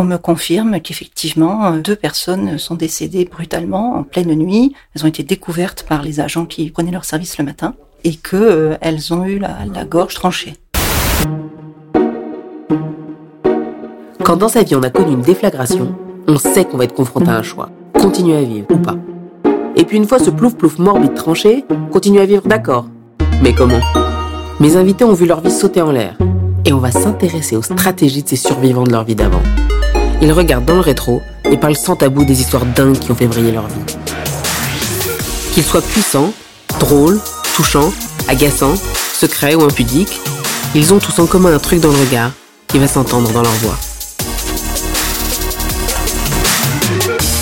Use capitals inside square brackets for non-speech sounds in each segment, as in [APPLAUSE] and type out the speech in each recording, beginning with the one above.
on me confirme qu'effectivement, deux personnes sont décédées brutalement en pleine nuit. Elles ont été découvertes par les agents qui prenaient leur service le matin et qu'elles elles ont eu la, la gorge tranchée. Quand dans sa vie on a connu une déflagration, on sait qu'on va être confronté à un choix. Continuer à vivre ou pas. Et puis une fois ce plouf plouf morbide tranché, continuer à vivre d'accord. Mais comment? Mes invités ont vu leur vie sauter en l'air. On va s'intéresser aux stratégies de ces survivants de leur vie d'avant. Ils regardent dans le rétro et parlent sans tabou des histoires dingues qui ont fait briller leur vie. Qu'ils soient puissants, drôles, touchants, agaçants, secrets ou impudiques, ils ont tous en commun un truc dans le regard qui va s'entendre dans leur voix.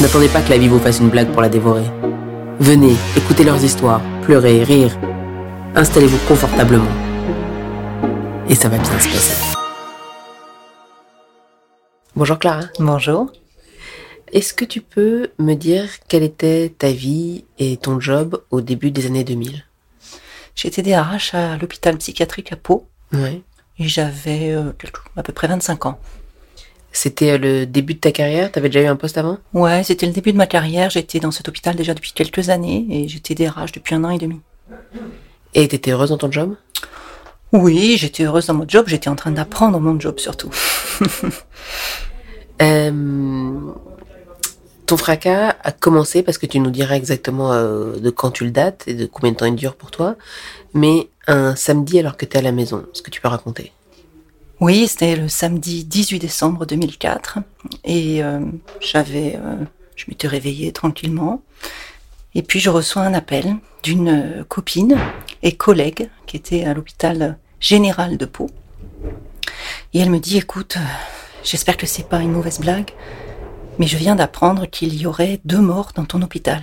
N'attendez pas que la vie vous fasse une blague pour la dévorer. Venez, écoutez leurs histoires, pleurez, rire. Installez-vous confortablement. Et ça va bien se passer. Bonjour Clara. Bonjour. Est-ce que tu peux me dire quelle était ta vie et ton job au début des années 2000 J'étais DRH à l'hôpital psychiatrique à Pau Ouais. et j'avais euh, à peu près 25 ans. C'était euh, le début de ta carrière? T'avais déjà eu un poste avant? Ouais, c'était le début de ma carrière. J'étais dans cet hôpital déjà depuis quelques années et j'étais DRH depuis un an et demi. Et t'étais heureuse dans ton job? Oui, j'étais heureuse dans mon job. J'étais en train d'apprendre mon job surtout. [LAUGHS] Euh, Ton fracas a commencé parce que tu nous diras exactement euh, de quand tu le dates et de combien de temps il dure pour toi, mais un samedi alors que tu es à la maison, ce que tu peux raconter. Oui, c'était le samedi 18 décembre 2004 et euh, j'avais, euh, je m'étais réveillée tranquillement et puis je reçois un appel d'une euh, copine et collègue qui était à l'hôpital général de Pau et elle me dit écoute, euh, j'espère que c'est pas une mauvaise blague, mais je viens d'apprendre qu'il y aurait deux morts dans ton hôpital.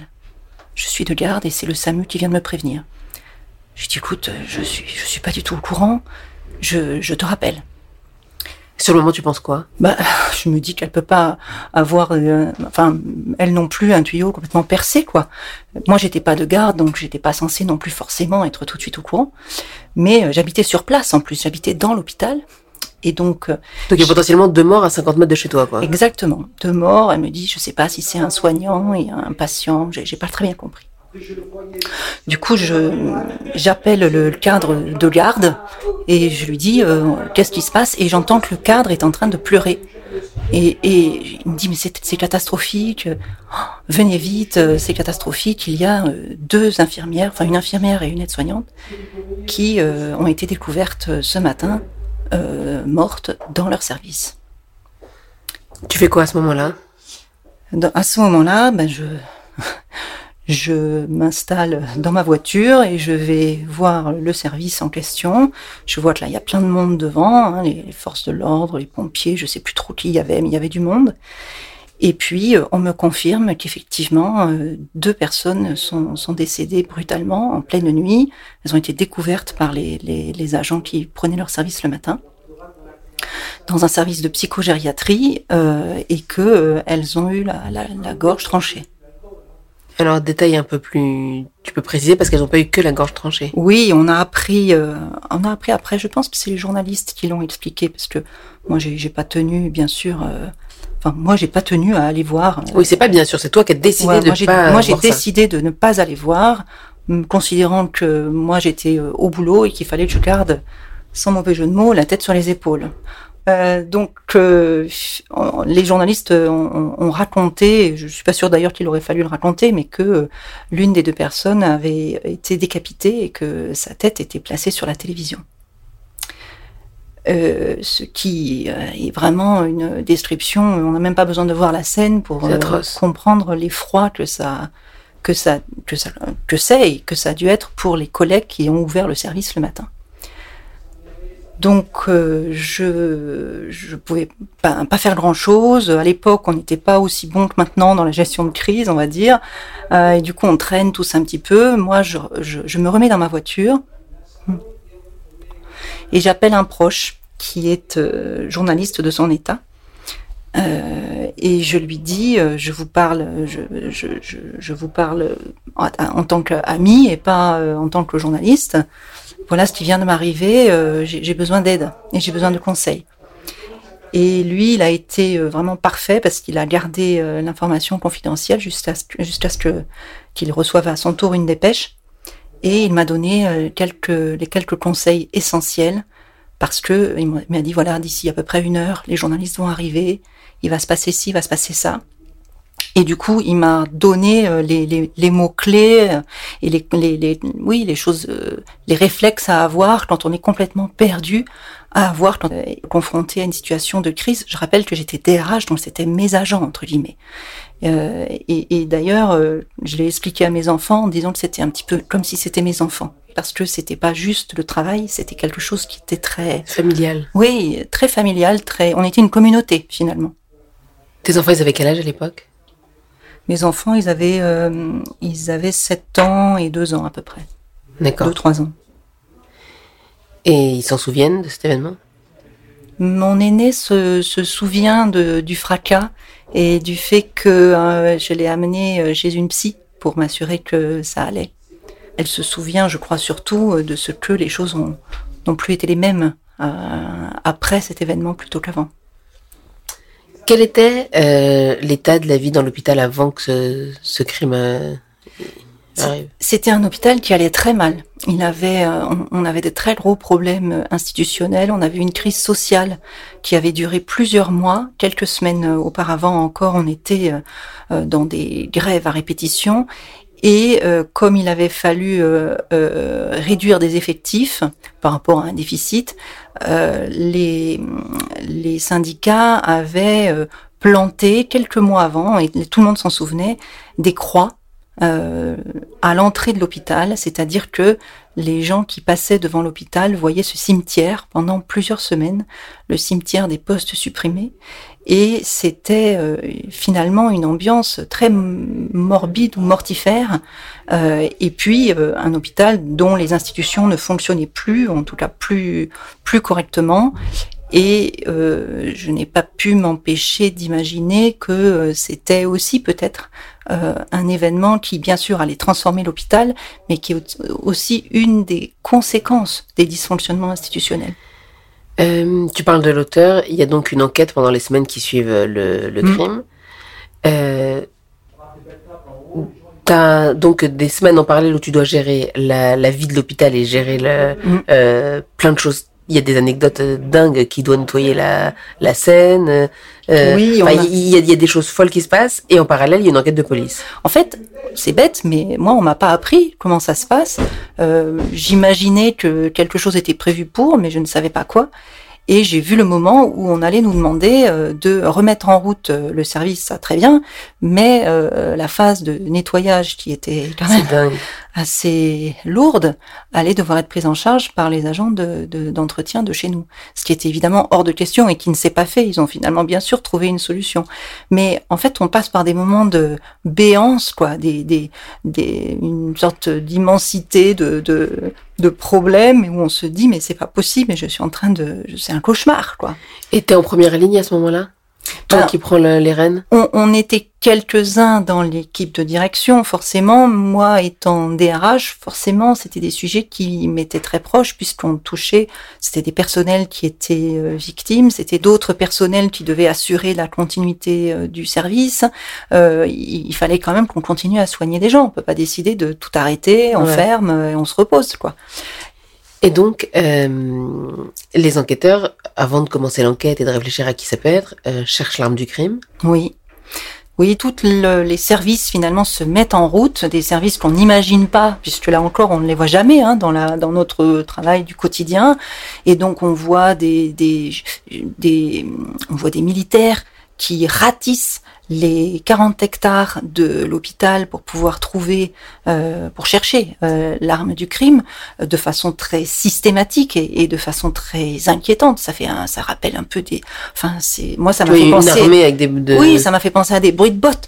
Je suis de garde et c'est le SAMU qui vient de me prévenir. Je dis écoute, euh, je suis, je suis pas du tout au courant. Je, je te rappelle. Sur le moment, tu penses quoi? Bah, je me dis qu'elle peut pas avoir, euh, enfin, elle non plus un tuyau complètement percé, quoi. Moi, j'étais pas de garde, donc j'étais pas censée non plus forcément être tout de suite au courant. Mais euh, j'habitais sur place, en plus, j'habitais dans l'hôpital, et donc euh, Donc il y a potentiellement deux morts à 50 mètres de chez toi, quoi. exactement deux morts. Elle me dit, je sais pas si c'est un soignant et un patient, j'ai j'ai pas très bien compris. Du coup, j'appelle le cadre de garde et je lui dis euh, qu'est-ce qui se passe? Et j'entends que le cadre est en train de pleurer. Et, et il me dit mais c'est catastrophique, Oh, venez vite, euh, c'est catastrophique. Il y a euh, deux infirmières, enfin une infirmière et une aide-soignante, qui euh, ont été découvertes ce matin euh, mortes dans leur service. Tu fais quoi à ce moment-là? À ce moment-là, ben je, je m'installe dans ma voiture et je vais voir le service en question. Je vois que là, il y a plein de monde devant, hein, les, forces de l'ordre, les pompiers, je sais plus trop qui il y avait, mais il y avait du monde. Et puis, euh, on me confirme qu'effectivement, euh, deux personnes sont, décédées brutalement en pleine nuit. Elles ont été découvertes par les, agents qui prenaient leur service le matin dans un service de psychogériatrie euh, et que euh, ont eu la gorge tranchée. Alors détail un peu plus... Tu peux préciser parce qu'elles n'ont pas eu que la gorge tranchée. Oui, on a appris, euh, on a appris après. Je pense que c'est les journalistes qui l'ont expliqué parce que moi j'ai pas tenu, bien sûr. euh, Enfin, moi j'ai pas tenu à aller voir. euh, Oui, c'est pas bien sûr, c'est toi qui as décidé Ouais, de moi, pas moi, j'ai ça. décidé de ne pas aller voir, considérant que moi, j'étais euh, au boulot et qu'il fallait que je garde, sans mauvais jeu de mots, la tête sur les épaules. Euh, donc, euh, les journalistes ont, ont- ont raconté, je suis pas sûre d'ailleurs qu'il aurait fallu le raconter, mais que euh, l'une des deux personnes avait été décapitée et que sa tête était placée sur la télévision. Euh, ce qui est vraiment une description. On n'a même pas besoin de voir la scène pour comprendre l'effroi que ça que ça que ça que c'est et que ça a dû être pour les collègues qui ont ouvert le service le matin. Donc euh, je je pouvais pas, faire grand chose. À l'époque, on n'était pas aussi bon que maintenant dans la gestion de crise, on va dire. Euh, et du coup, on traîne tous un petit peu. Moi, je, je, je me remets dans ma voiture et j'appelle un proche qui est euh, journaliste de son état. Et je lui dis, je vous parle, je, je, vous parle en, en tant qu'ami et pas en tant que journaliste. Voilà ce qui vient de m'arriver. euh, j'ai besoin d'aide et j'ai besoin de conseils. Et lui, il a été vraiment parfait parce qu'il a gardé l'information confidentielle jusqu'à ce, qu'il reçoive à son tour une dépêche. Et il m'a donné quelques les quelques conseils essentiels parce que il m'a dit voilà d'ici à peu près une heure, les journalistes vont arriver, il va se passer ci, il va se passer ça. Et du coup, il m'a donné euh, les, les, les mots clés euh, et les, les, oui les choses, euh, les réflexes à avoir quand on est complètement perdu, à avoir quand on est confronté à une situation de crise. Je rappelle que j'étais DRH, donc c'était mes agents entre guillemets. Euh, et, et d'ailleurs, je l'ai expliqué à mes enfants en disant que c'était un petit peu comme si c'était mes enfants parce que c'était pas juste le travail, c'était quelque chose qui était très familial. Oui, très familial, très. On était une communauté finalement. Tes enfants, ils avaient quel âge à l'époque? Mes enfants, ils avaient, euh, ils avaient 7 ans et 2 ans à peu près. D'accord. 2-3 ans. Et ils s'en souviennent de cet événement? Mon aîné se, se souvient de, du fracas et du fait que euh, je l'ai amené euh, chez une psy pour m'assurer que ça allait. Elle se souvient, je crois, surtout de ce que les choses n'ont plus été les mêmes après cet événement plutôt qu'avant. Quel était euh, l'état de la vie dans l'hôpital avant que ce, crime euh, arrive? C'était un hôpital qui allait très mal. Il avait, euh, on, avait de très gros problèmes institutionnels. On avait une crise sociale qui avait duré plusieurs mois. Quelques semaines auparavant encore, on était dans des grèves à répétition. Et comme il avait fallu réduire des effectifs par rapport à un déficit, euh, les, les syndicats avaient euh, planté quelques mois avant, et tout le monde s'en souvenait, des croix euh, à l'entrée de l'hôpital, c'est-à-dire que les gens qui passaient devant l'hôpital voyaient ce cimetière pendant plusieurs semaines, le cimetière des postes supprimés, et c'était euh, finalement une ambiance très morbide ou mortifère, euh, et puis euh, un hôpital dont les institutions ne fonctionnaient plus, en tout cas plus plus correctement, et je n'ai pas pu m'empêcher d'imaginer que c'était aussi peut-être un événement qui, bien sûr, allait transformer l'hôpital, mais qui est aussi une des conséquences des dysfonctionnements institutionnels. Euh, tu parles de l'auteur. Il y a donc une enquête pendant les semaines qui suivent le, le mm. crime. Euh, T'as donc des semaines en parallèle où tu dois gérer la, la vie de l'hôpital et gérer le, mm. euh, plein de choses. Il y a des anecdotes euh, dingues qui doit nettoyer la, la scène. Euh, oui, il, y a, il y a des choses folles qui se passent et en parallèle il y a une enquête de police. En fait, c'est bête, mais moi on m'a pas appris comment ça se passe. Euh, J'imaginais que quelque chose était prévu pour, mais je ne savais pas quoi. Et j'ai vu le moment où on allait nous demander euh, de remettre en route euh, le service, ça très bien, mais euh, la phase de nettoyage qui était quand même assez lourde allait devoir être prise en charge par les agents d'entretien de, de chez nous. Ce qui était évidemment hors de question et qui ne s'est pas fait. Ils ont finalement bien sûr trouvé une solution. Mais en fait, on passe par des moments de béance, quoi, des, des, des une sorte d'immensité de, de, de problèmes où on se dit mais c'est pas possible et je suis en train de c'est un cauchemar quoi. Et t'es en première ligne à ce moment-là? Toi qui prends les rênes on, on, était quelques-uns dans l'équipe de direction, forcément. Moi, étant DRH, forcément, c'était des sujets qui m'étaient très proches puisqu'on touchait, c'était des personnels qui étaient euh, victimes, c'était d'autres personnels qui devaient assurer la continuité euh, du service. Euh, il, fallait quand même qu'on continue à soigner des gens. On peut pas décider de tout arrêter, on ferme et on se repose, quoi. Et donc, euh, les enquêteurs, avant de commencer l'enquête et de réfléchir à qui ça peut être, euh, cherchent l'arme du crime. Oui. Oui, tous les services finalement se mettent en route, des services qu'on n'imagine pas, puisque là encore on ne les voit jamais hein, dans, notre travail du quotidien. Et donc on voit des, des, on voit des militaires qui ratissent les 40 hectares de l'hôpital pour pouvoir trouver, euh, pour chercher euh, l'arme du crime euh, de façon très systématique et, de façon très inquiétante. Ça fait, un, ça rappelle un peu des, enfin c'est, moi ça m'a fait penser, avec des, oui, ça m'a fait penser à des bruits de bottes.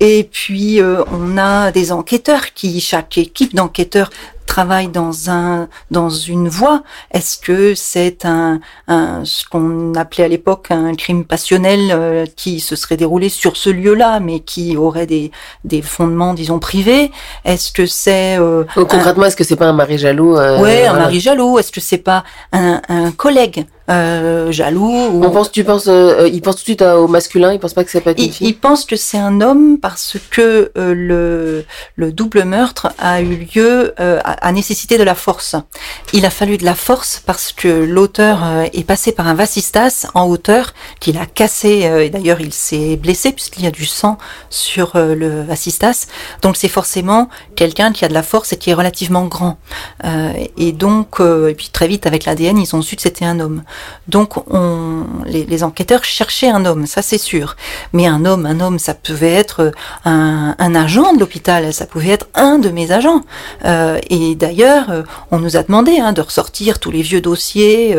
et puis on a des enquêteurs qui, chaque équipe d'enquêteurs travaille dans un dans une voie. Est-ce que c'est un, un, ce qu'on appelait à l'époque un crime passionnel euh, qui se serait déroulé sur ce lieu-là, mais qui aurait des des fondements, disons privés? Est-ce que c'est euh, concrètement, est-ce que c'est pas un mari jaloux euh, Ouais, un mari jaloux. Est-ce que c'est pas un, un collègue? Euh, jaloux. Ou... On pense, tu penses, euh, euh, il pense tout de suite au masculin, il pense pas que c'est pas une il, fille. il pense que c'est un homme parce que euh, le, le double meurtre a eu lieu euh, à, à nécessité de la force. Il a fallu de la force parce que l'auteur euh, est passé par un vasistas en hauteur qu'il a cassé. euh, et d'ailleurs, il s'est blessé puisqu'il y a du sang sur le vasistas. Donc, c'est forcément quelqu'un qui a de la force et qui est relativement grand. Euh, et donc, euh, et puis très vite avec l'ADN, ils ont su que c'était un homme. Donc, on, les, enquêteurs cherchaient un homme, ça c'est sûr. Mais un homme, un homme, ça pouvait être un, agent de l'hôpital, ça pouvait être un de mes agents. Euh, et d'ailleurs, euh, on nous a demandé hein, de ressortir tous les vieux dossiers.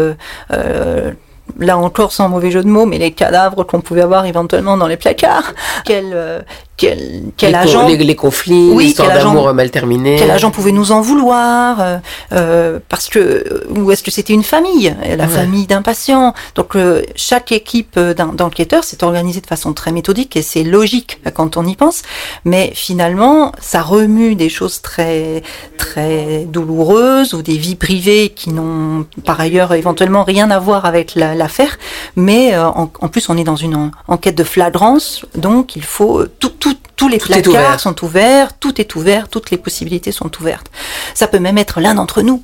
euh, Là encore, sans mauvais jeu de mots, mais les cadavres qu'on pouvait avoir éventuellement dans les placards. Quel, euh, quel, quel les, co- agent les, les conflits, Oui, l'histoire d'amour mal terminée. quel agent pouvait nous en vouloir euh, euh, Parce que ou est-ce que c'était une famille, la Ouais. famille d'un patient Donc euh, chaque équipe d'en- d'enquêteurs s'est organisée de façon très méthodique et c'est logique quand on y pense. Mais finalement, ça remue des choses très très douloureuses ou des vies privées qui n'ont par ailleurs éventuellement rien à voir avec la- l'affaire. Mais euh, en, en plus, on est dans une en- enquête de flagrance, donc il faut euh, tout, tout, tous les Tout placards ouvert. sont ouverts, tout est ouvert, toutes les possibilités sont ouvertes. Ça peut même être l'un d'entre nous.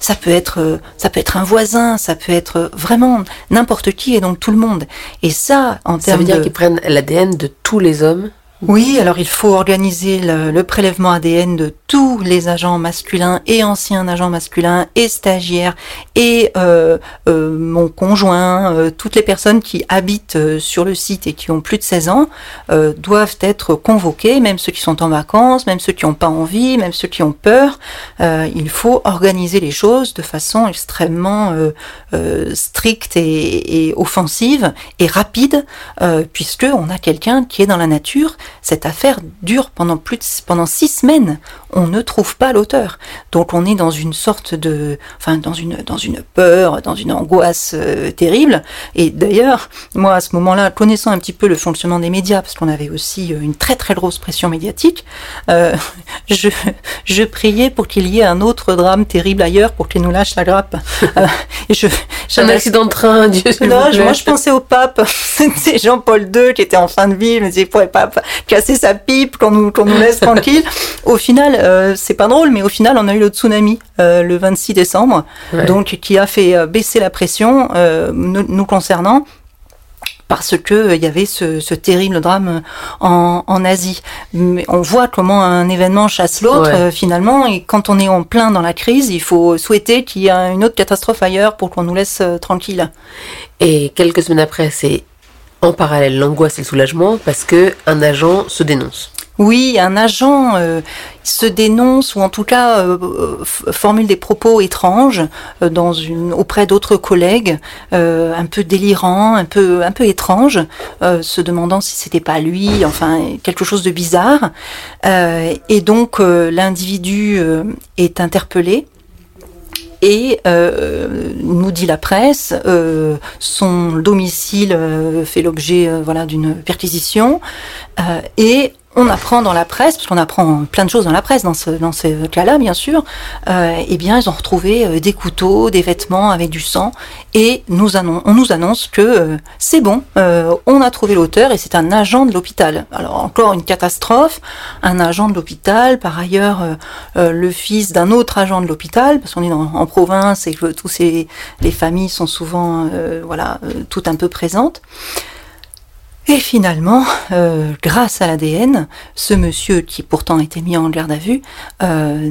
Ça peut être, euh, ça peut être un voisin, ça peut être vraiment n'importe qui et donc tout le monde. Et ça, en Ça termes veut dire qu'ils prennent l'ADN de tous les hommes? oui, alors il faut organiser le, le prélèvement ADN de tous les agents masculins et anciens agents masculins et stagiaires et euh, euh, mon conjoint, euh, toutes les personnes qui habitent sur le site et qui ont plus de 16 ans doivent être convoqués, même ceux qui sont en vacances, même ceux qui n'ont pas envie, même ceux qui ont peur. Il faut organiser les choses de façon extrêmement stricte et, et offensive et rapide, puisque on a quelqu'un qui est dans la nature. Cette affaire dure pendant plus de, pendant six semaines. On ne trouve pas l'auteur, donc on est dans une sorte de, enfin dans une dans une peur, dans une angoisse euh, terrible. Et d'ailleurs, moi à ce moment-là, connaissant un petit peu le fonctionnement des médias, parce qu'on avait aussi euh, une très très grosse pression médiatique, euh, [LAUGHS] je je priais pour qu'il y ait un autre drame terrible ailleurs pour qu'il nous lâche la grappe. [LAUGHS] Euh, et je Un accident de train, Dieu non, je- moi je pensais au pape. [LAUGHS] C'est Jean-Paul II qui était en fin de vie. Disais, il pourrait pas casser sa pipe, qu'on nous, qu'on nous laisse tranquille. Au final, euh, c'est pas drôle, mais au final, on a eu le tsunami euh, le 26 décembre, Ouais. donc qui a fait euh, baisser la pression nous, nous concernant. Parce que il y avait ce, ce terrible drame en, en Asie. Mais on voit comment un événement chasse l'autre Ouais. finalement. Et quand on est en plein dans la crise, il faut souhaiter qu'il y ait une autre catastrophe ailleurs pour qu'on nous laisse tranquille. Et quelques semaines après, c'est en parallèle l'angoisse et le soulagement parce que un agent se dénonce. Oui, un agent euh, se dénonce ou en tout cas euh, euh, formule des propos étranges auprès d'autres collègues, un peu délirants, un peu étranges, se demandant si c'était pas lui, enfin quelque chose de bizarre. Et donc l'individu est interpellé. Et nous dit la presse, son domicile fait l'objet voilà d'une perquisition on apprend dans la presse, parce qu'on apprend plein de choses dans la presse, dans ce, cas-là, bien sûr, euh, eh bien, ils ont retrouvé euh, des couteaux, des vêtements avec du sang, et nous on nous annonce que euh, c'est bon, on a trouvé l'auteur, et c'est un agent de l'hôpital. Alors, encore une catastrophe, un agent de l'hôpital, par ailleurs, le fils d'un autre agent de l'hôpital, parce qu'on est en province et que tous les familles sont souvent, voilà, toutes un peu présentes. Et finalement, euh, grâce à l'ADN, ce monsieur qui pourtant était mis en garde à vue euh,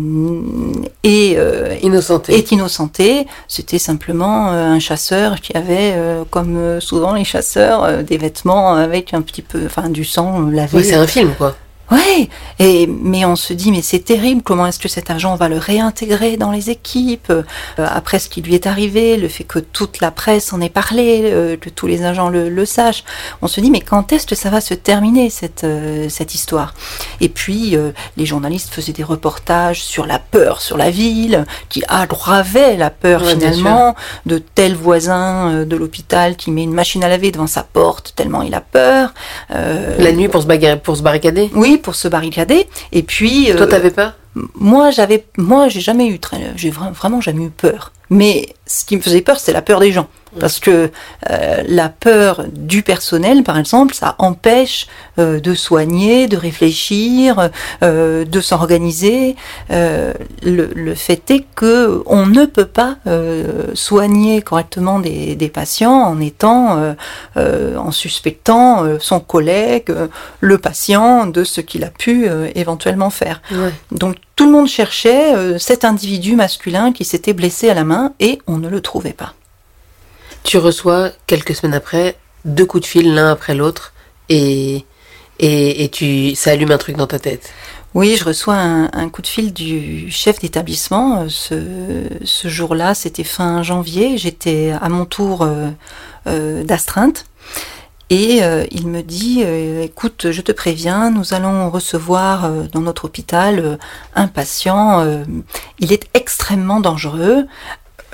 est, euh, Innocenté. est innocenté. C'était simplement euh, un chasseur qui avait, euh, comme euh, souvent les chasseurs, des vêtements avec un petit peu, enfin du sang lavé. Ouais, c'est un film, quoi. Ouais, et mais on se dit mais c'est terrible. Comment est-ce que cet agent va le réintégrer dans les équipes? Euh, après ce qui lui est arrivé, le fait que toute la presse en ait parlé, euh, que tous les agents le, le sachent. On se dit mais quand est-ce que ça va se terminer cette euh, cette histoire? Et puis les journalistes faisaient des reportages sur la peur sur la ville, qui aggravait la peur Ouais, finalement de tel voisin de l'hôpital qui met une machine à laver devant sa porte tellement il a peur. La nuit pour se, bagarrer, pour se barricader. oui, pour se barricader. Et puis, Toi, euh, t'avais peur? moi, j'avais, moi, j'ai jamais eu très, j'ai vra- vraiment jamais eu peur. Mais ce qui me faisait peur, c'était la peur des gens. Parce que euh, la peur du personnel, par exemple, ça empêche euh, de soigner, de réfléchir, euh, de s'organiser. Le, le fait est que on ne peut pas soigner correctement des, des patients en étant, en suspectant son collègue, le patient, de ce qu'il a pu éventuellement faire. Ouais. Donc tout le monde cherchait cet individu masculin qui s'était blessé à la main et on ne le trouvait pas. Tu reçois quelques semaines après deux coups de fil l'un après l'autre et, et, et tu, ça allume un truc dans ta tête. Oui, je reçois un, un coup de fil du chef d'établissement. Euh, Ce, ce jour-là, c'était fin janvier. J'étais à mon tour euh, euh, d'astreinte. Et euh, il me dit, euh, écoute, je te préviens, nous allons recevoir euh, dans notre hôpital un patient. il est extrêmement dangereux.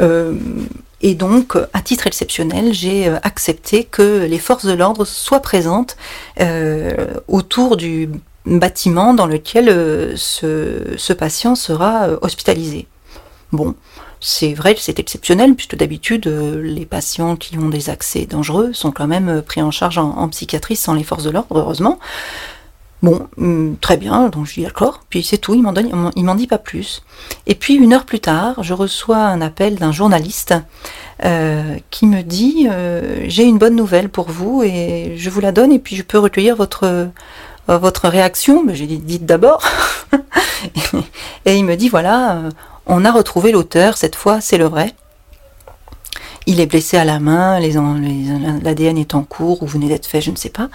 Euh, et donc, à titre exceptionnel, j'ai euh, accepté que les forces de l'ordre soient présentes euh, autour du bâtiment dans lequel ce, patient sera hospitalisé. Bon, c'est vrai que c'est exceptionnel, puisque d'habitude, les patients qui ont des accès dangereux sont quand même pris en charge en psychiatrie sans les forces de l'ordre, heureusement. Bon, hum, très bien, donc je dis d'accord, puis c'est tout, il m'en m'en- dit pas plus. Et puis une heure plus tard, je reçois un appel d'un journaliste euh, qui me dit euh, j'ai une bonne nouvelle pour vous et je vous la donne et puis je peux recueillir votre euh, votre réaction. Mais j'ai dit dites d'abord. [LAUGHS] et il me dit voilà, on a retrouvé l'auteur cette fois, c'est le vrai. Il est blessé à la main, l'ADN est en cours ou venait d'être fait, je ne sais pas.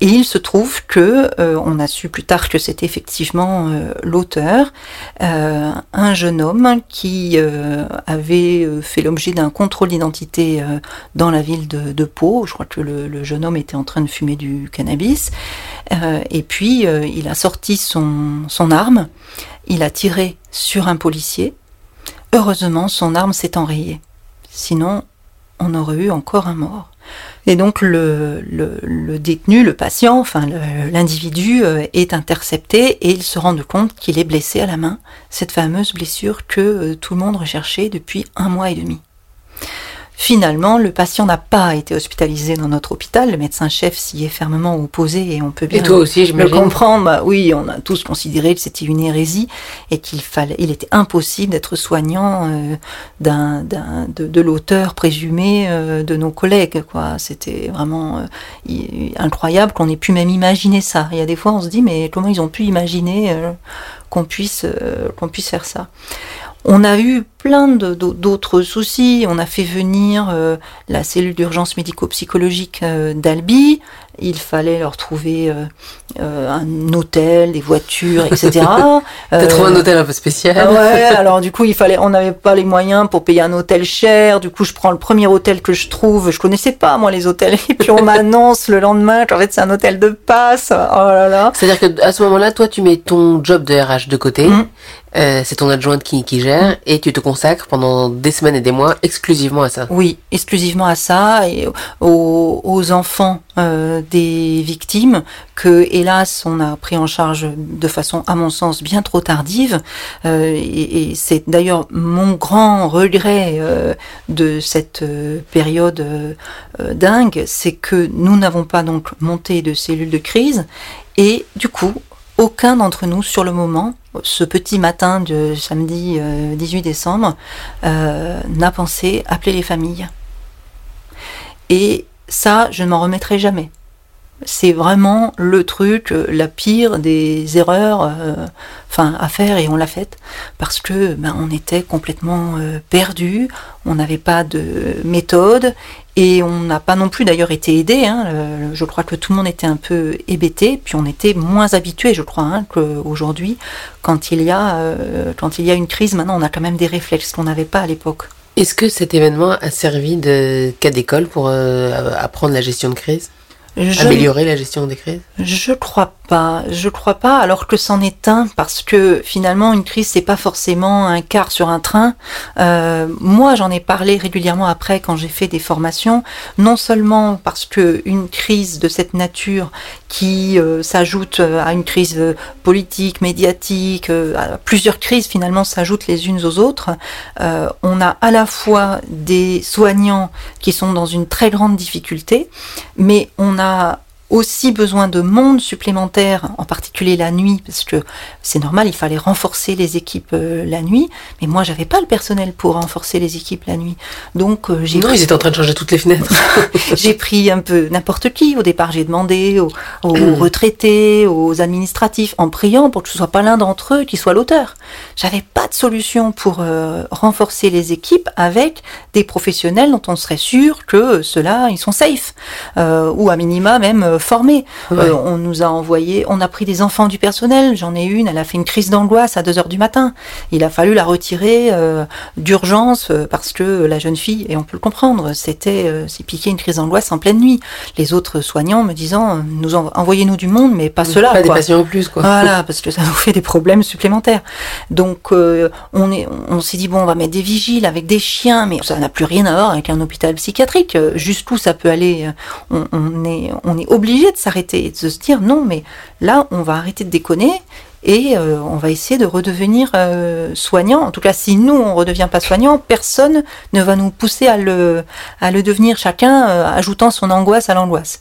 Et il se trouve que euh, on a su plus tard que c'était effectivement euh, l'auteur, euh, un jeune homme qui avait fait l'objet d'un contrôle d'identité dans la ville de, de Pau. Je crois que le, jeune homme était en train de fumer du cannabis. Et puis il a sorti son arme, il a tiré sur un policier. Heureusement, son arme s'est enrayée. Sinon, on aurait eu encore un mort. Et donc le, détenu, le patient, enfin l'individu euh, est intercepté et il se rend compte qu'il est blessé à la main, cette fameuse blessure que euh, tout le monde recherchait depuis un mois et demi. Finalement, le patient n'a pas été hospitalisé dans notre hôpital, le médecin-chef s'y est fermement opposé et on peut bien Et toi aussi, le comprendre. Bah oui, on a tous considéré que c'était une hérésie et qu'il fallait, il était impossible d'être soignant euh, d'un, d'un, de, de l'auteur présumé euh, de nos collègues. Quoi, c'était vraiment euh, incroyable qu'on ait pu même imaginer ça. Il y a des fois, on se dit mais comment ils ont pu imaginer qu'on puisse qu'on puisse faire ça? On a eu plein d'autres soucis. On a fait venir euh, la cellule d'urgence médico-psychologique euh, d'Albi. Il fallait leur trouver euh, un hôtel, des voitures, etc. [LAUGHS] T'as trouvé un hôtel un peu spécial. ah ouais, alors du coup, il fallait, on n'avait pas les moyens pour payer un hôtel cher. Du coup, je prends le premier hôtel que je trouve. Je connaissais pas moi les hôtels. Et puis on [LAUGHS] m'annonce le lendemain qu'en fait c'est un hôtel de passe. Oh là là. C'est-à-dire que à ce moment-là, toi, tu mets ton job de RH de côté. Euh, c'est ton adjointe qui, qui gère et tu te pendant des semaines et des mois exclusivement à ça. Oui, exclusivement à ça et aux, enfants euh, des victimes que, hélas, on a pris en charge de façon, à mon sens, bien trop tardive. Euh, et c'est d'ailleurs mon grand regret euh, de cette période dingue, c'est que nous n'avons pas donc monté de cellules de crise et du coup, aucun d'entre nous, sur le moment, ce petit matin de samedi euh, 18 décembre, euh, n'a pensé appeler les familles. Et ça, je ne m'en remettrai jamais. C'est vraiment le truc, euh, la pire des erreurs, euh, enfin à faire et on l'a faite parce que ben, on était complètement euh, perdus, on n'avait pas de méthode et on n'a pas non plus d'ailleurs été aidé. Hein, je crois que tout le monde était un peu hébété, puis on était moins habitué, je crois, hein, qu'aujourd'hui quand il y a quand il y a une crise. Maintenant, on a quand même des réflexes qu'on n'avait pas à l'époque. Est-ce que cet événement a servi de cas d'école pour apprendre la gestion de crise? Je- Améliorer la gestion des crises? Je crois Bah, je crois pas, alors que c'en est un, parce que finalement, une crise, c'est pas forcément un quart sur un train. Euh, moi, j'en ai parlé régulièrement après quand j'ai fait des formations, non seulement parce que une crise de cette nature qui euh, s'ajoute à une crise politique, médiatique, plusieurs crises finalement s'ajoutent les unes aux autres. on a à la fois des soignants qui sont dans une très grande difficulté, mais on a aussi besoin de monde supplémentaire, en particulier la nuit, parce que c'est normal, il fallait renforcer les équipes euh, la nuit, mais moi j'avais pas le personnel pour renforcer les équipes la nuit. Donc euh, j'ai... Non, ils étaient en train de changer toutes les fenêtres. [LAUGHS] j'ai pris un peu n'importe qui. Au départ, j'ai demandé aux, retraités, aux administratifs, en priant pour que ce soit pas l'un d'entre eux qui soit l'auteur. J'avais pas de solution pour euh, renforcer les équipes avec des professionnels dont on serait sûr que ceux-là, ils sont safe, ou à minima même formés. Euh, on nous a envoyé, on a pris des enfants du personnel. J'en ai une, elle a fait une crise d'angoisse à 2 heures du matin. Il a fallu la retirer euh, d'urgence euh, parce que la jeune fille, et on peut le comprendre, c'était s'est piqué une crise d'angoisse en pleine nuit. Les autres soignants me disant, nous envoyez-nous du monde, mais pas cela. Pas des patients en plus, quoi. Voilà, parce que ça nous fait des problèmes supplémentaires. Donc on est, on s'est dit bon, on va mettre des vigiles avec des chiens, mais ça n'a plus rien à voir avec un hôpital psychiatrique. Jusqu'où ça peut aller, on, on est, on est obligé obligé de s'arrêter et de se dire non, mais là, on va arrêter de déconner et euh, on va essayer de redevenir euh, soignant. En tout cas, si nous, on ne redevient pas soignant, personne ne va nous pousser à le, à le devenir chacun, euh, ajoutant son angoisse à l'angoisse.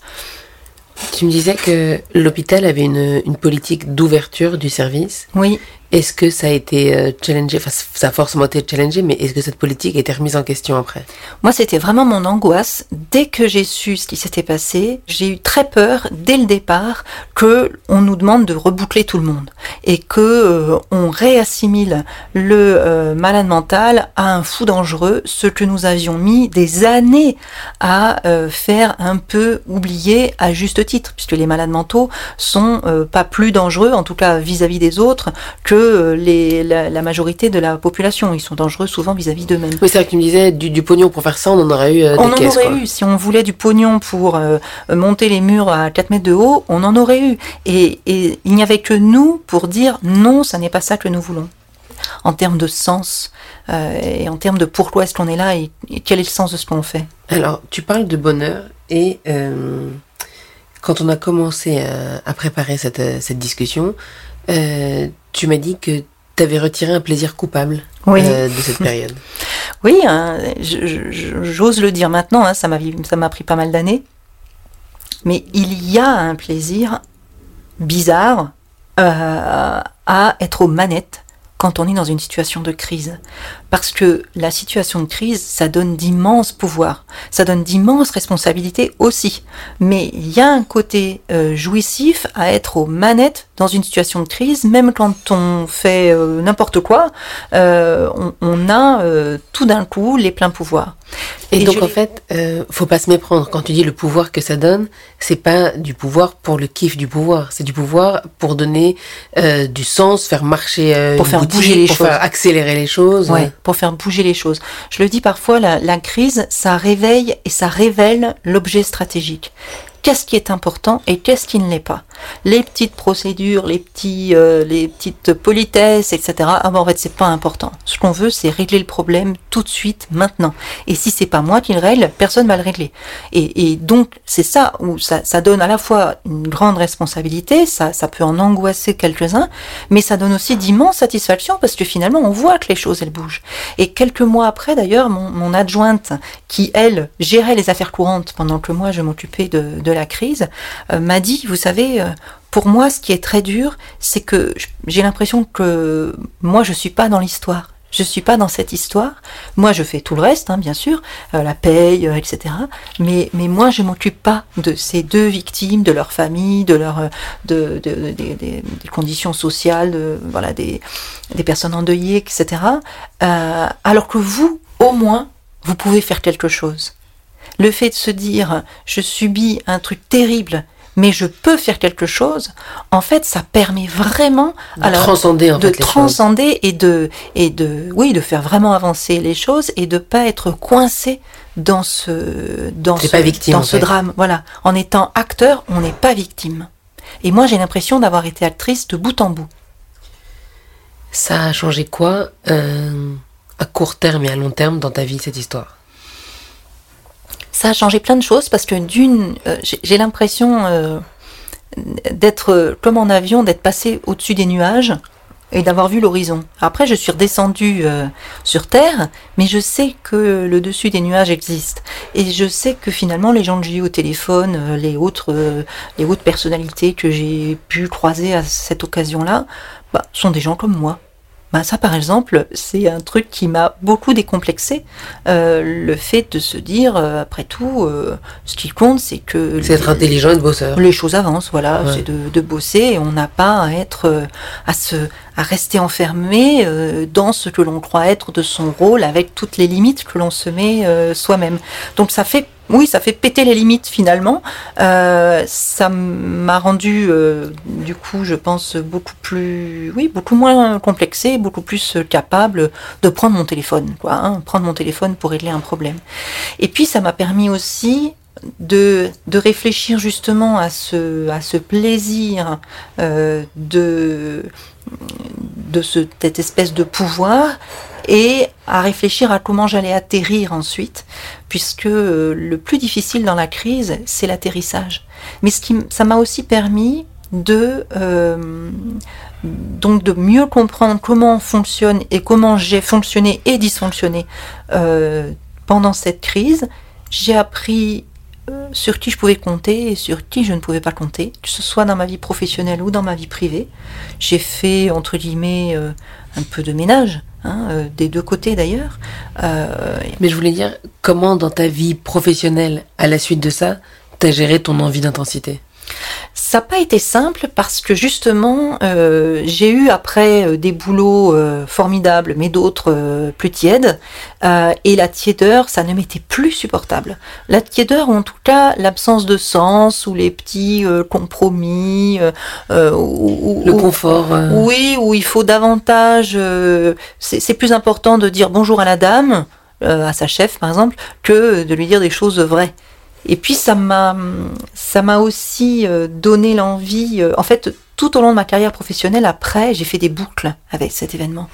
Tu me disais que l'hôpital avait une, une politique d'ouverture du service. Oui. Est-ce que ça a été euh, challengé? Enfin, ça a forcément été challengé, mais est-ce que cette politique a été remise en question après? Moi, c'était vraiment mon angoisse. Dès que j'ai su ce qui s'était passé, j'ai eu très peur dès le départ que on nous demande de reboucler tout le monde et que euh, on réassimile le euh, malade mental à un fou dangereux, ce que nous avions mis des années à faire un peu oublier à juste titre, puisque les malades mentaux sont pas plus dangereux, en tout cas vis-à-vis -vis des autres, que euh, les, la, majorité de la population. Ils sont dangereux souvent vis-à-vis d'eux-mêmes. Oui, c'est vrai que tu me disais, du, pognon pour faire ça, on en aurait eu euh, des On en aurait eu. Si on voulait du pognon pour euh, monter les murs à 4 mètres de haut, on en aurait eu. Et, et il n'y avait que nous pour dire non, ça n'est pas ça que nous voulons. En termes de sens et en termes de pourquoi est-ce qu'on est là et, quel est le sens de ce qu'on fait. Alors, tu parles de bonheur et quand on a commencé à, préparer cette, cette discussion, euh, tu m'as dit que tu avais retiré un plaisir coupable euh, de cette période. [LAUGHS] oui, hein, j'ose le dire maintenant, hein, ça m'a pris pas mal d'années. Mais il y a un plaisir bizarre euh, à être aux manettes quand on est dans une situation de crise. Parce que la situation de crise, ça donne d'immenses pouvoirs, ça donne d'immenses responsabilités aussi. Mais il y a un côté euh, jouissif à être aux manettes dans une situation de crise, même quand on fait euh, n'importe quoi, euh, on, a tout d'un coup les pleins pouvoirs. Et, donc en fait, faut pas se méprendre. Quand tu dis le pouvoir que ça donne, c'est pas du pouvoir pour le kiff du pouvoir, c'est du pouvoir pour donner du sens, faire marcher, pour faire bouger les pour choses, faire accélérer les choses. Ouais pour faire bouger les choses. Je le dis parfois, la, crise, ça réveille et ça révèle l'objet stratégique qu'est-ce qui est important et qu'est-ce qui ne l'est pas. Les petites procédures, les petits, euh, les petites politesses, etc. Ah ben en fait c'est pas important. Ce qu'on veut c'est régler le problème tout de suite, maintenant. Et si c'est pas moi qui le règle, personne va le régler. Et, donc c'est ça où ça, ça, donne à la fois une grande responsabilité, ça, ça peut en angoisser quelques-uns, mais ça donne aussi d'immenses satisfactions parce que finalement on voit que les choses elles bougent. Et quelques mois après d'ailleurs, mon, mon adjointe qui elle gérait les affaires courantes pendant que moi je m'occupais de, de la crise, euh, m'a dit, vous savez, euh, pour moi, ce qui est très dur, c'est que j'ai l'impression que moi, je suis pas dans l'histoire. Je suis pas dans cette histoire. Moi, je fais tout le reste, hein, bien sûr, euh, la paye, etc. Mais, mais moi, je m'occupe pas de ces deux victimes, de leur famille, de leur, de, des conditions sociales, voilà, des, des personnes endeuillées, etc. alors que vous, au moins, vous pouvez faire quelque chose le fait de se dire je subis un truc terrible, mais je peux faire quelque chose, en fait, ça permet vraiment de transcender, de transcender et de et de oui de faire vraiment avancer les choses et de pas être coincé dans ce dans ce, dans ce drame. Voilà, en étant acteur, on n'est pas victime. Et moi, j'ai l'impression d'avoir été actrice de bout en bout. Ça a changé quoi euh, à court terme et à long terme dans ta vie, cette histoire? Ça a changé plein de choses parce que d'une, euh, j'ai l'impression euh, d'être comme en avion, d'être passé au-dessus des nuages et d'avoir vu l'horizon. Après, je suis redescendue euh, sur Terre, mais je sais que le dessus des nuages existe. Et je sais que finalement, les gens que j'ai eu au téléphone, euh, les, autres, euh, les autres personnalités que j'ai pu croiser à cette occasion-là, bah, sont des gens comme moi. Bah, ça, par exemple, c'est un truc qui m'a beaucoup décomplexé. Euh, le fait de se dire, euh, après tout, euh, ce qui compte, c'est que... C'est être intelligent et de bosseur. Les choses avancent, voilà. C'est de, de, bosser et on n'a pas à être... à se à rester enfermé dans ce que l'on croit être de son rôle avec toutes les limites que l'on se met soi-même. Donc ça fait oui, ça fait péter les limites finalement. Euh, ça m'a rendu, euh, du coup, je pense, beaucoup plus, oui, beaucoup moins complexé, beaucoup plus capable de prendre mon téléphone, quoi, hein, prendre mon téléphone pour régler un problème. Et puis, ça m'a permis aussi de, de réfléchir justement à ce, à ce plaisir euh, de, de ce, cette espèce de pouvoir et à réfléchir à comment j'allais atterrir ensuite, puisque euh, le plus difficile dans la crise, c'est l'atterrissage. Mais ce qui, ça m'a aussi permis de euh, donc de mieux comprendre comment on fonctionne et comment j'ai fonctionné et dysfonctionné euh, pendant cette crise. J'ai appris sur qui je pouvais compter et sur qui je ne pouvais pas compter, que ce soit dans ma vie professionnelle ou dans ma vie privée. J'ai fait, entre guillemets, euh, un peu de ménage, hein, euh, des deux côtés d'ailleurs. Mais je voulais dire, comment dans ta vie professionnelle, à la suite de ça, t'as géré ton envie d'intensité? Ça n'a pas été simple parce que justement, euh, j'ai eu après euh, des boulots euh, formidables, mais d'autres plus tièdes, et la tiédeur, ça ne m'était plus supportable. La tiédeur, ou en tout cas l'absence de sens, ou les petits compromis, ou, le confort. Oui, où il faut davantage. c'est plus important de dire bonjour à la dame, à sa chef par exemple, que de lui dire des choses vraies. Et puis ça m'a ça m'a aussi euh, donné l'envie. Euh, en fait, tout au long de ma carrière professionnelle, après, j'ai fait des boucles avec cet événement.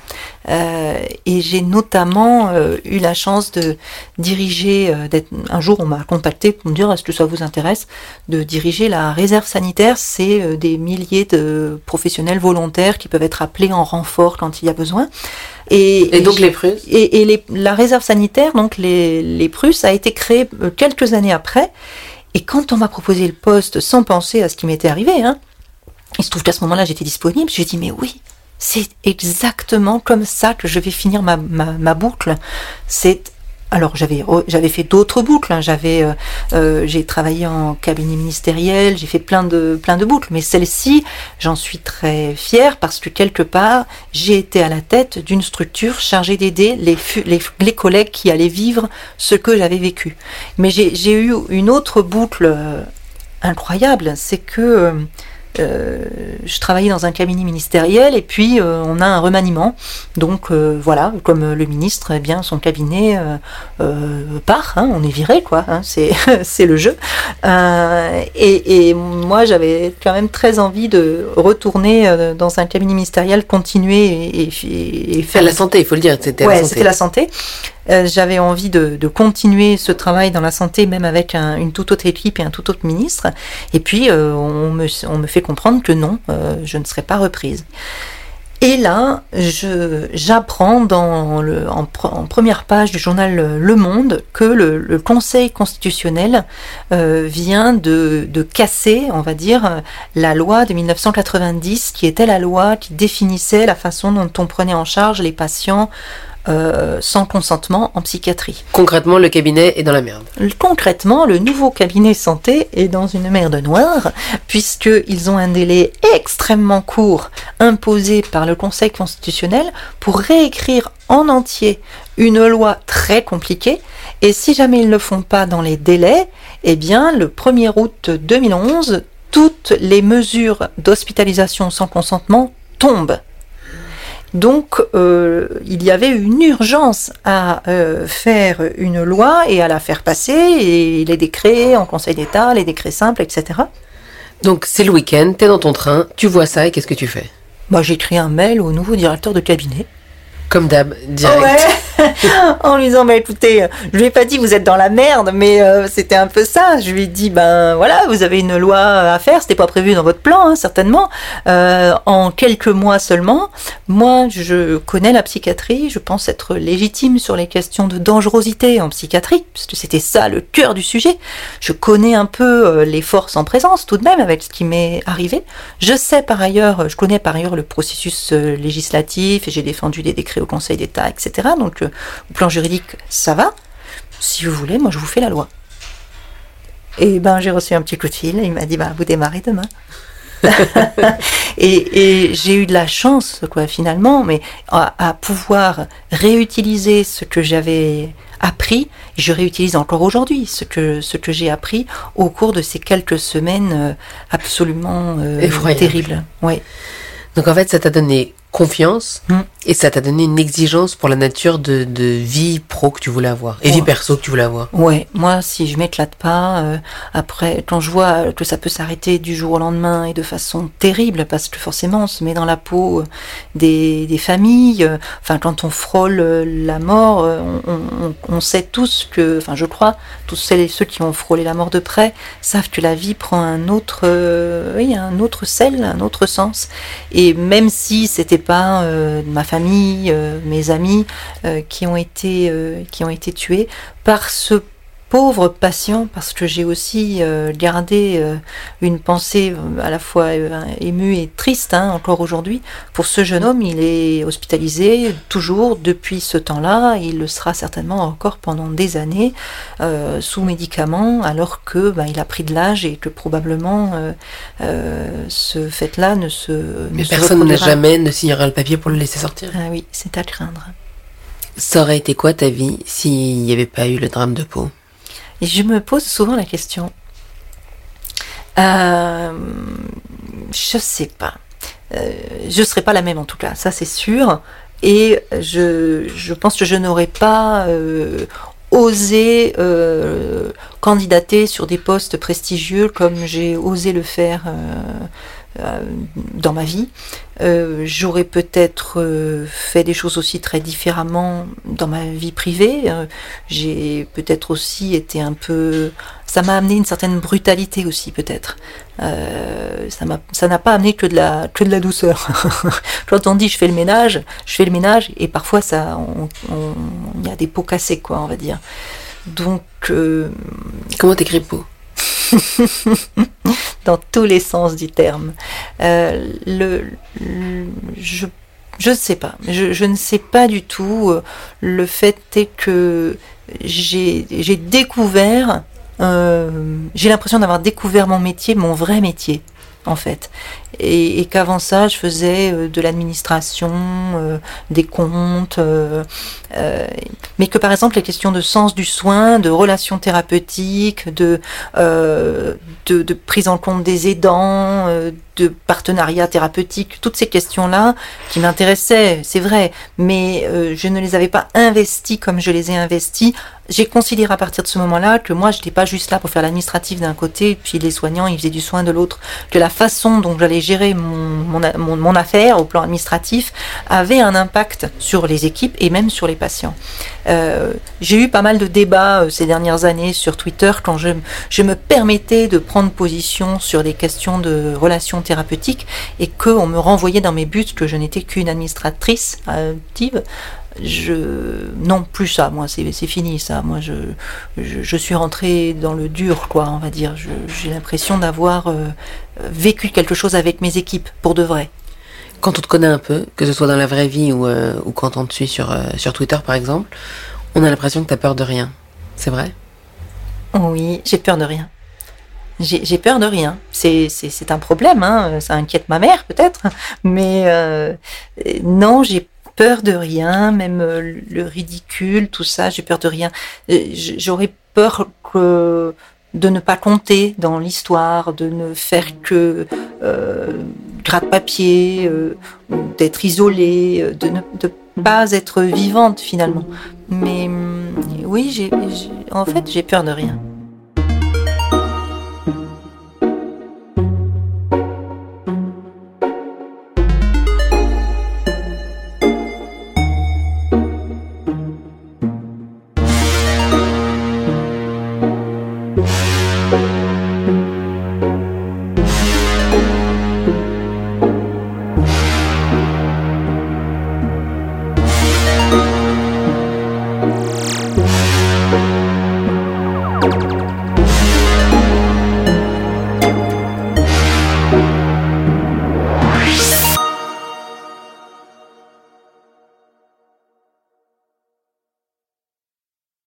Euh, et j'ai notamment euh, eu la chance de diriger. d'être un jour, on m'a contacté pour me dire est-ce que ça vous intéresse de diriger la réserve sanitaire? C'est des milliers de professionnels volontaires qui peuvent être appelés en renfort quand il y a besoin. Et, donc les Prusses Et, et la réserve sanitaire, donc les, les Prusses, a été créée euh, quelques années après. Et quand on m'a proposé le poste, sans penser à ce qui m'était arrivé, hein, il se trouve qu'à ce moment-là, j'étais disponible. J'ai dit, mais oui, c'est exactement comme ça que je vais finir ma, ma, ma boucle. C'est alors j'avais j'avais fait d'autres boucles. Hein. J'avais euh, euh, j'ai travaillé en cabinet ministériel. J'ai fait plein de plein de boucles. Mais celle-ci, j'en suis très fière parce que quelque part j'ai été à la tête d'une structure chargée d'aider les, les, collègues qui allaient vivre ce que j'avais vécu. Mais j'ai eu une autre boucle euh, incroyable, c'est que je travaillais dans un cabinet ministériel et puis euh, on a un remaniement. Donc euh, voilà, comme le ministre, eh bien son cabinet part, hein, on est viré quoi, hein, c'est [LAUGHS] le jeu. Et, et, moi j'avais quand même très envie de retourner dans un cabinet ministériel, continuer et, et, et faire la santé, il faut le dire, c'était ouais, c'était la santé. Euh, j'avais envie de, continuer ce travail dans la santé, même avec une toute autre équipe et un tout autre ministre. Et puis, euh, on, me, fait comprendre que non, euh, je ne serai pas reprise. Et là, j'apprends dans en, première page du journal Le Monde que le, Conseil constitutionnel vient de, de, casser, on va dire, la loi de 1990, qui était la loi qui définissait la façon dont on prenait en charge les patients euh, sans consentement en psychiatrie. Concrètement, le cabinet est dans la merde. Concrètement, le nouveau cabinet santé est dans une merde noire, puisqu'ils ont un délai extrêmement court imposé par le Conseil constitutionnel pour réécrire en entier une loi très compliquée. Et si jamais ils ne le font pas dans les délais, eh bien, le 1er août 2011, toutes les mesures d'hospitalisation sans consentement tombent. Donc, euh, il y avait une urgence à euh, faire une loi et à la faire passer, et les décrets en Conseil d'État, les décrets simples, etc. Donc c'est le week-end, t'es dans ton train, tu vois ça et qu'est-ce que tu fais? Moi, j'écris un mail au nouveau directeur de cabinet. Comme d'hab, direct. Ouais. [LAUGHS] en lui disant, bah écoutez, je lui ai pas dit vous êtes dans la merde, mais euh, c'était un peu ça. Je lui ai dit, ben voilà, vous avez une loi à faire, c'était pas prévu dans votre plan, hein, certainement. Euh, en quelques mois seulement, moi, je connais la psychiatrie, je pense être légitime sur les questions de dangerosité en psychiatrie, parce que c'était ça le cœur du sujet. Je connais un peu euh, les forces en présence, tout de même, avec ce qui m'est arrivé. Je sais par ailleurs, je connais par ailleurs le processus législatif, et j'ai défendu des décrets au Conseil d'État, etc. Donc, au plan juridique, ça va. Si vous voulez, moi, je vous fais la loi. Et ben, j'ai reçu un petit coup de fil. il m'a dit, bah, vous démarrez demain. [LAUGHS] et, j'ai eu de la chance, quoi, finalement, mais à, pouvoir réutiliser ce que j'avais appris. Je réutilise encore aujourd'hui ce que, ce que j'ai appris au cours de ces quelques semaines euh, absolument euh, terribles. Ouais. Donc en fait, ça t'a donné confiance mm. et ça t'a donné une exigence pour la nature de, de, vie pro que tu voulais avoir et vie perso que tu voulais avoir. Ouais, moi si je m'éclate pas, euh, après quand je vois que ça peut s'arrêter du jour au lendemain et de façon terrible parce que forcément on se met dans la peau euh, des, des familles, euh, enfin quand on frôle la mort, on, on, on, sait tous que, enfin je crois, tous celles et ceux qui ont frôlé la mort de près savent que la vie prend un autre, oui, un autre sel, un autre sens et même si c'était pas euh, ma famille, euh, mes amis euh, qui ont été qui ont été tués par ce pauvre patient parce que j'ai aussi euh, gardé euh, une pensée euh, à la fois émue et triste hein, encore aujourd'hui. Pour ce jeune homme, il est hospitalisé toujours depuis ce temps-là. Il le sera certainement encore pendant des années sous médicaments alors que bah, il a pris de l'âge et que probablement ce fait-là ne se. Mais personne n'a jamais ne signera le papier pour le laisser sortir. Ah oui, c'est à craindre. Ça aurait été quoi ta vie s'il n'y avait pas eu le drame de peau? Et je me pose souvent la question. Euh, je sais pas. Euh, je serais pas la même en tout cas, ça c'est sûr. Et je, pense que je n'aurais pas euh, osé candidater sur des postes prestigieux comme j'ai osé le faire dans ma vie. Euh, j'aurais peut-être euh, fait des choses aussi très différemment dans ma vie privée. J'ai peut-être aussi été un peu... Ça m'a amené une certaine brutalité aussi peut-être. ça n'a pas amené que de la, que de la douceur. [LAUGHS] Quand on dit je fais le ménage, je fais le ménage et parfois ça, il y a des pots cassés quoi, on va dire. Donc... Comment t'écris pot? [LAUGHS] dans tous les sens du terme. Euh, je je sais pas, je, je, ne sais pas du tout. Euh, le fait est que j'ai découvert, euh, j'ai l'impression d'avoir découvert mon métier, mon vrai métier en fait. Et, qu'avant ça, je faisais euh, de l'administration, euh, des comptes, euh, mais que par exemple les questions de sens du soin, de relations thérapeutiques, de, de, prise en compte des aidants, de partenariat thérapeutique, toutes ces questions-là qui m'intéressaient, c'est vrai, mais je ne les avais pas investies comme je les ai investies j'ai considéré à partir de ce moment-là que moi, je n'étais pas juste là pour faire l'administratif d'un côté, puis les soignants, ils faisaient du soin de l'autre. Que la façon dont j'allais gérer mon, affaire au plan administratif avait un impact sur les équipes et même sur les patients. Euh, j'ai eu pas mal de débats euh, ces dernières années sur Twitter quand je, je me permettais de prendre position sur des questions de relations thérapeutiques et qu'on me renvoyait dans mes buts que je n'étais qu'une administratrice active je non plus ça moi c'est fini ça. Moi je, je, suis rentrée dans le dur quoi on va dire. J'ai l'impression d'avoir euh, vécu quelque chose avec mes équipes pour de vrai. Quand on te connaît un peu que ce soit dans la vraie vie ou, euh, ou quand on te suit sur, euh, sur Twitter par exemple on a l'impression que tu as peur de rien. C'est vrai? Oui j'ai peur de rien. J'ai peur de rien. C'est un problème, hein. ça inquiète ma mère peut-être, mais non, j'ai peur de rien, même euh, le ridicule, tout ça, j'ai peur de rien. Euh, j'aurais peur que de ne pas compter dans l'histoire, de ne faire que euh, gratte-papier, euh, d'être isolée, de ne pas être vivante finalement. Mais oui, j'ai, en fait, j'ai peur de rien.